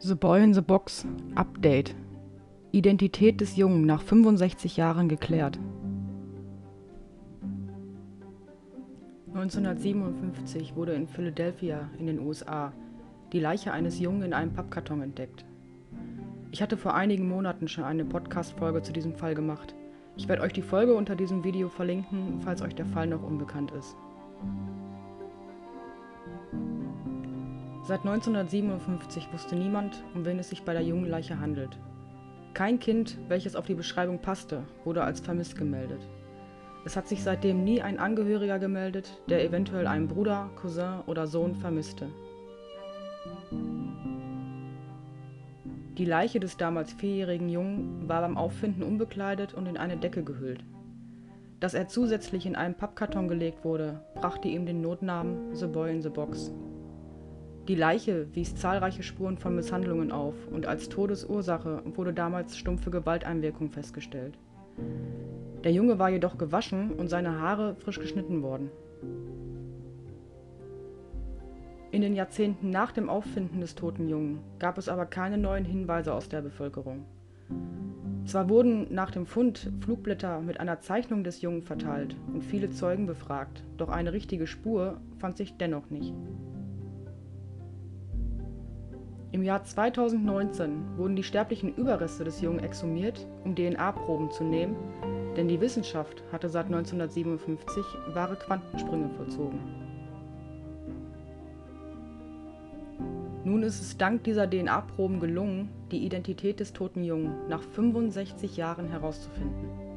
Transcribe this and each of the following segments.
The Boy in the Box Update Identität des Jungen nach 65 Jahren geklärt. 1957 wurde in Philadelphia in den USA die Leiche eines Jungen in einem Pappkarton entdeckt. Ich hatte vor einigen Monaten schon eine Podcast-Folge zu diesem Fall gemacht. Ich werde euch die Folge unter diesem Video verlinken, falls euch der Fall noch unbekannt ist. Seit 1957 wusste niemand, um wen es sich bei der jungen Leiche handelt. Kein Kind, welches auf die Beschreibung passte, wurde als vermisst gemeldet. Es hat sich seitdem nie ein Angehöriger gemeldet, der eventuell einen Bruder, Cousin oder Sohn vermisste. Die Leiche des damals vierjährigen Jungen war beim Auffinden unbekleidet und in eine Decke gehüllt. Dass er zusätzlich in einen Pappkarton gelegt wurde, brachte ihm den Notnamen The Boy in the Box. Die Leiche wies zahlreiche Spuren von Misshandlungen auf und als Todesursache wurde damals stumpfe Gewalteinwirkung festgestellt. Der Junge war jedoch gewaschen und seine Haare frisch geschnitten worden. In den Jahrzehnten nach dem Auffinden des toten Jungen gab es aber keine neuen Hinweise aus der Bevölkerung. Zwar wurden nach dem Fund Flugblätter mit einer Zeichnung des Jungen verteilt und viele Zeugen befragt, doch eine richtige Spur fand sich dennoch nicht. Im Jahr 2019 wurden die sterblichen Überreste des Jungen exhumiert, um DNA-Proben zu nehmen, denn die Wissenschaft hatte seit 1957 wahre Quantensprünge vollzogen. Nun ist es dank dieser DNA-Proben gelungen, die Identität des toten Jungen nach 65 Jahren herauszufinden.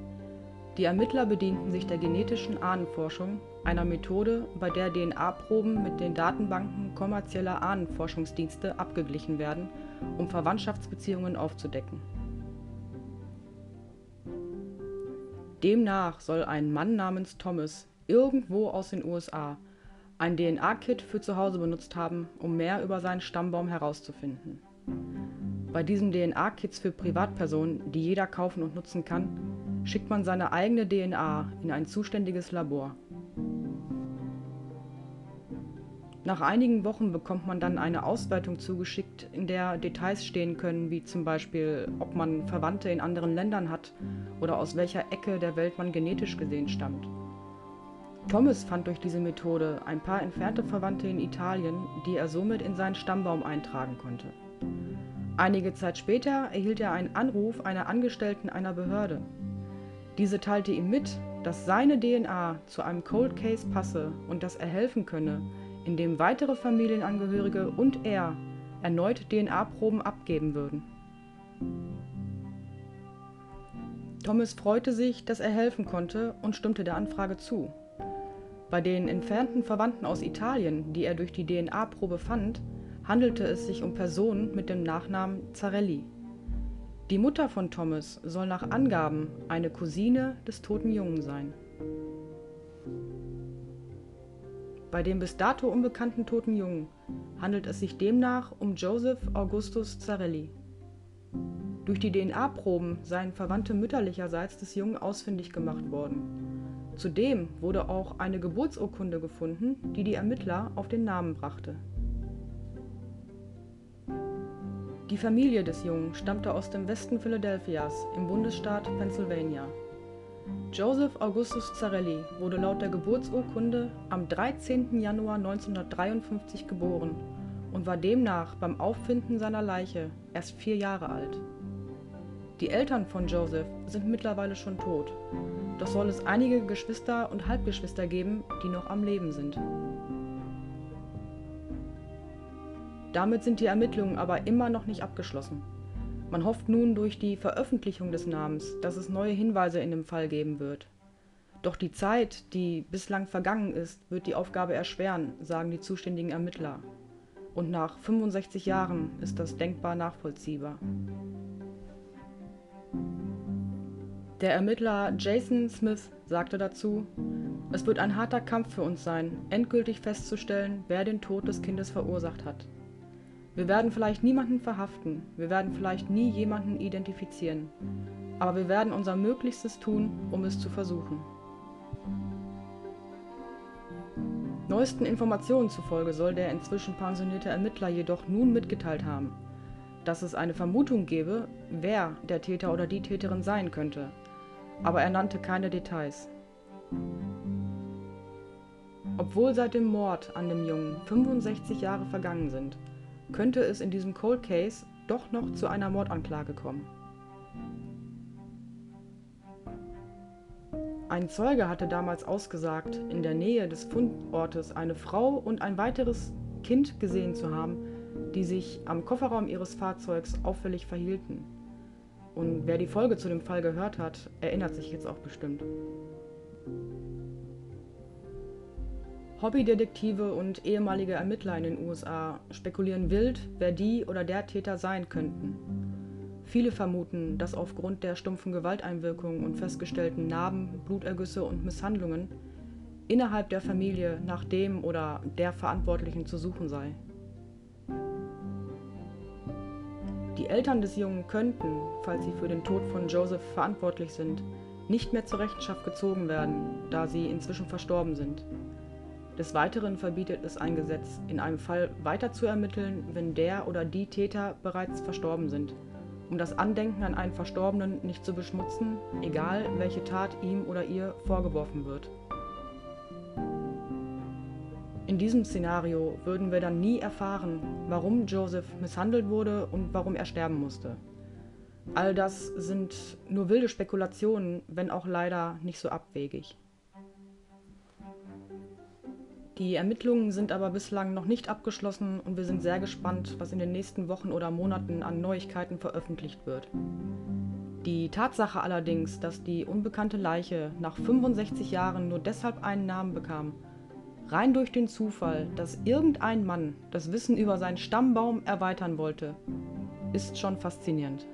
Die Ermittler bedienten sich der genetischen Ahnenforschung, einer Methode, bei der DNA-Proben mit den Datenbanken kommerzieller Ahnenforschungsdienste abgeglichen werden, um Verwandtschaftsbeziehungen aufzudecken. Demnach soll ein Mann namens Thomas irgendwo aus den USA ein DNA-Kit für zu Hause benutzt haben, um mehr über seinen Stammbaum herauszufinden. Bei diesen DNA-Kits für Privatpersonen, die jeder kaufen und nutzen kann, schickt man seine eigene DNA in ein zuständiges Labor. Nach einigen Wochen bekommt man dann eine Auswertung zugeschickt, in der Details stehen können, wie zum Beispiel, ob man Verwandte in anderen Ländern hat oder aus welcher Ecke der Welt man genetisch gesehen stammt. Thomas fand durch diese Methode ein paar entfernte Verwandte in Italien, die er somit in seinen Stammbaum eintragen konnte. Einige Zeit später erhielt er einen Anruf einer Angestellten einer Behörde. Diese teilte ihm mit, dass seine DNA zu einem Cold Case passe und dass er helfen könne, indem weitere Familienangehörige und er erneut DNA-Proben abgeben würden. Thomas freute sich, dass er helfen konnte und stimmte der Anfrage zu. Bei den entfernten Verwandten aus Italien, die er durch die DNA-Probe fand, handelte es sich um Personen mit dem Nachnamen Zarelli. Die Mutter von Thomas soll nach Angaben eine Cousine des toten Jungen sein. Bei dem bis dato unbekannten toten Jungen handelt es sich demnach um Joseph Augustus Zarelli. Durch die DNA-Proben seien Verwandte mütterlicherseits des Jungen ausfindig gemacht worden. Zudem wurde auch eine Geburtsurkunde gefunden, die die Ermittler auf den Namen brachte. Die Familie des Jungen stammte aus dem Westen Philadelphias im Bundesstaat Pennsylvania. Joseph Augustus Zarelli wurde laut der Geburtsurkunde am 13. Januar 1953 geboren und war demnach beim Auffinden seiner Leiche erst vier Jahre alt. Die Eltern von Joseph sind mittlerweile schon tot, doch soll es einige Geschwister und Halbgeschwister geben, die noch am Leben sind. Damit sind die Ermittlungen aber immer noch nicht abgeschlossen. Man hofft nun durch die Veröffentlichung des Namens, dass es neue Hinweise in dem Fall geben wird. Doch die Zeit, die bislang vergangen ist, wird die Aufgabe erschweren, sagen die zuständigen Ermittler. Und nach 65 Jahren ist das denkbar nachvollziehbar. Der Ermittler Jason Smith sagte dazu, es wird ein harter Kampf für uns sein, endgültig festzustellen, wer den Tod des Kindes verursacht hat. Wir werden vielleicht niemanden verhaften, wir werden vielleicht nie jemanden identifizieren, aber wir werden unser Möglichstes tun, um es zu versuchen. Neuesten Informationen zufolge soll der inzwischen pensionierte Ermittler jedoch nun mitgeteilt haben, dass es eine Vermutung gebe, wer der Täter oder die Täterin sein könnte, aber er nannte keine Details. Obwohl seit dem Mord an dem Jungen 65 Jahre vergangen sind, könnte es in diesem Cold Case doch noch zu einer Mordanklage kommen. Ein Zeuge hatte damals ausgesagt, in der Nähe des Fundortes eine Frau und ein weiteres Kind gesehen zu haben, die sich am Kofferraum ihres Fahrzeugs auffällig verhielten. Und wer die Folge zu dem Fall gehört hat, erinnert sich jetzt auch bestimmt. Hobbydetektive und ehemalige Ermittler in den USA spekulieren wild, wer die oder der Täter sein könnten. Viele vermuten, dass aufgrund der stumpfen Gewalteinwirkung und festgestellten Narben, Blutergüsse und Misshandlungen innerhalb der Familie nach dem oder der Verantwortlichen zu suchen sei. Die Eltern des Jungen könnten, falls sie für den Tod von Joseph verantwortlich sind, nicht mehr zur Rechenschaft gezogen werden, da sie inzwischen verstorben sind. Des Weiteren verbietet es ein Gesetz, in einem Fall weiter zu ermitteln, wenn der oder die Täter bereits verstorben sind, um das Andenken an einen Verstorbenen nicht zu beschmutzen, egal welche Tat ihm oder ihr vorgeworfen wird. In diesem Szenario würden wir dann nie erfahren, warum Joseph misshandelt wurde und warum er sterben musste. All das sind nur wilde Spekulationen, wenn auch leider nicht so abwegig. Die Ermittlungen sind aber bislang noch nicht abgeschlossen und wir sind sehr gespannt, was in den nächsten Wochen oder Monaten an Neuigkeiten veröffentlicht wird. Die Tatsache allerdings, dass die unbekannte Leiche nach 65 Jahren nur deshalb einen Namen bekam, rein durch den Zufall, dass irgendein Mann das Wissen über seinen Stammbaum erweitern wollte, ist schon faszinierend.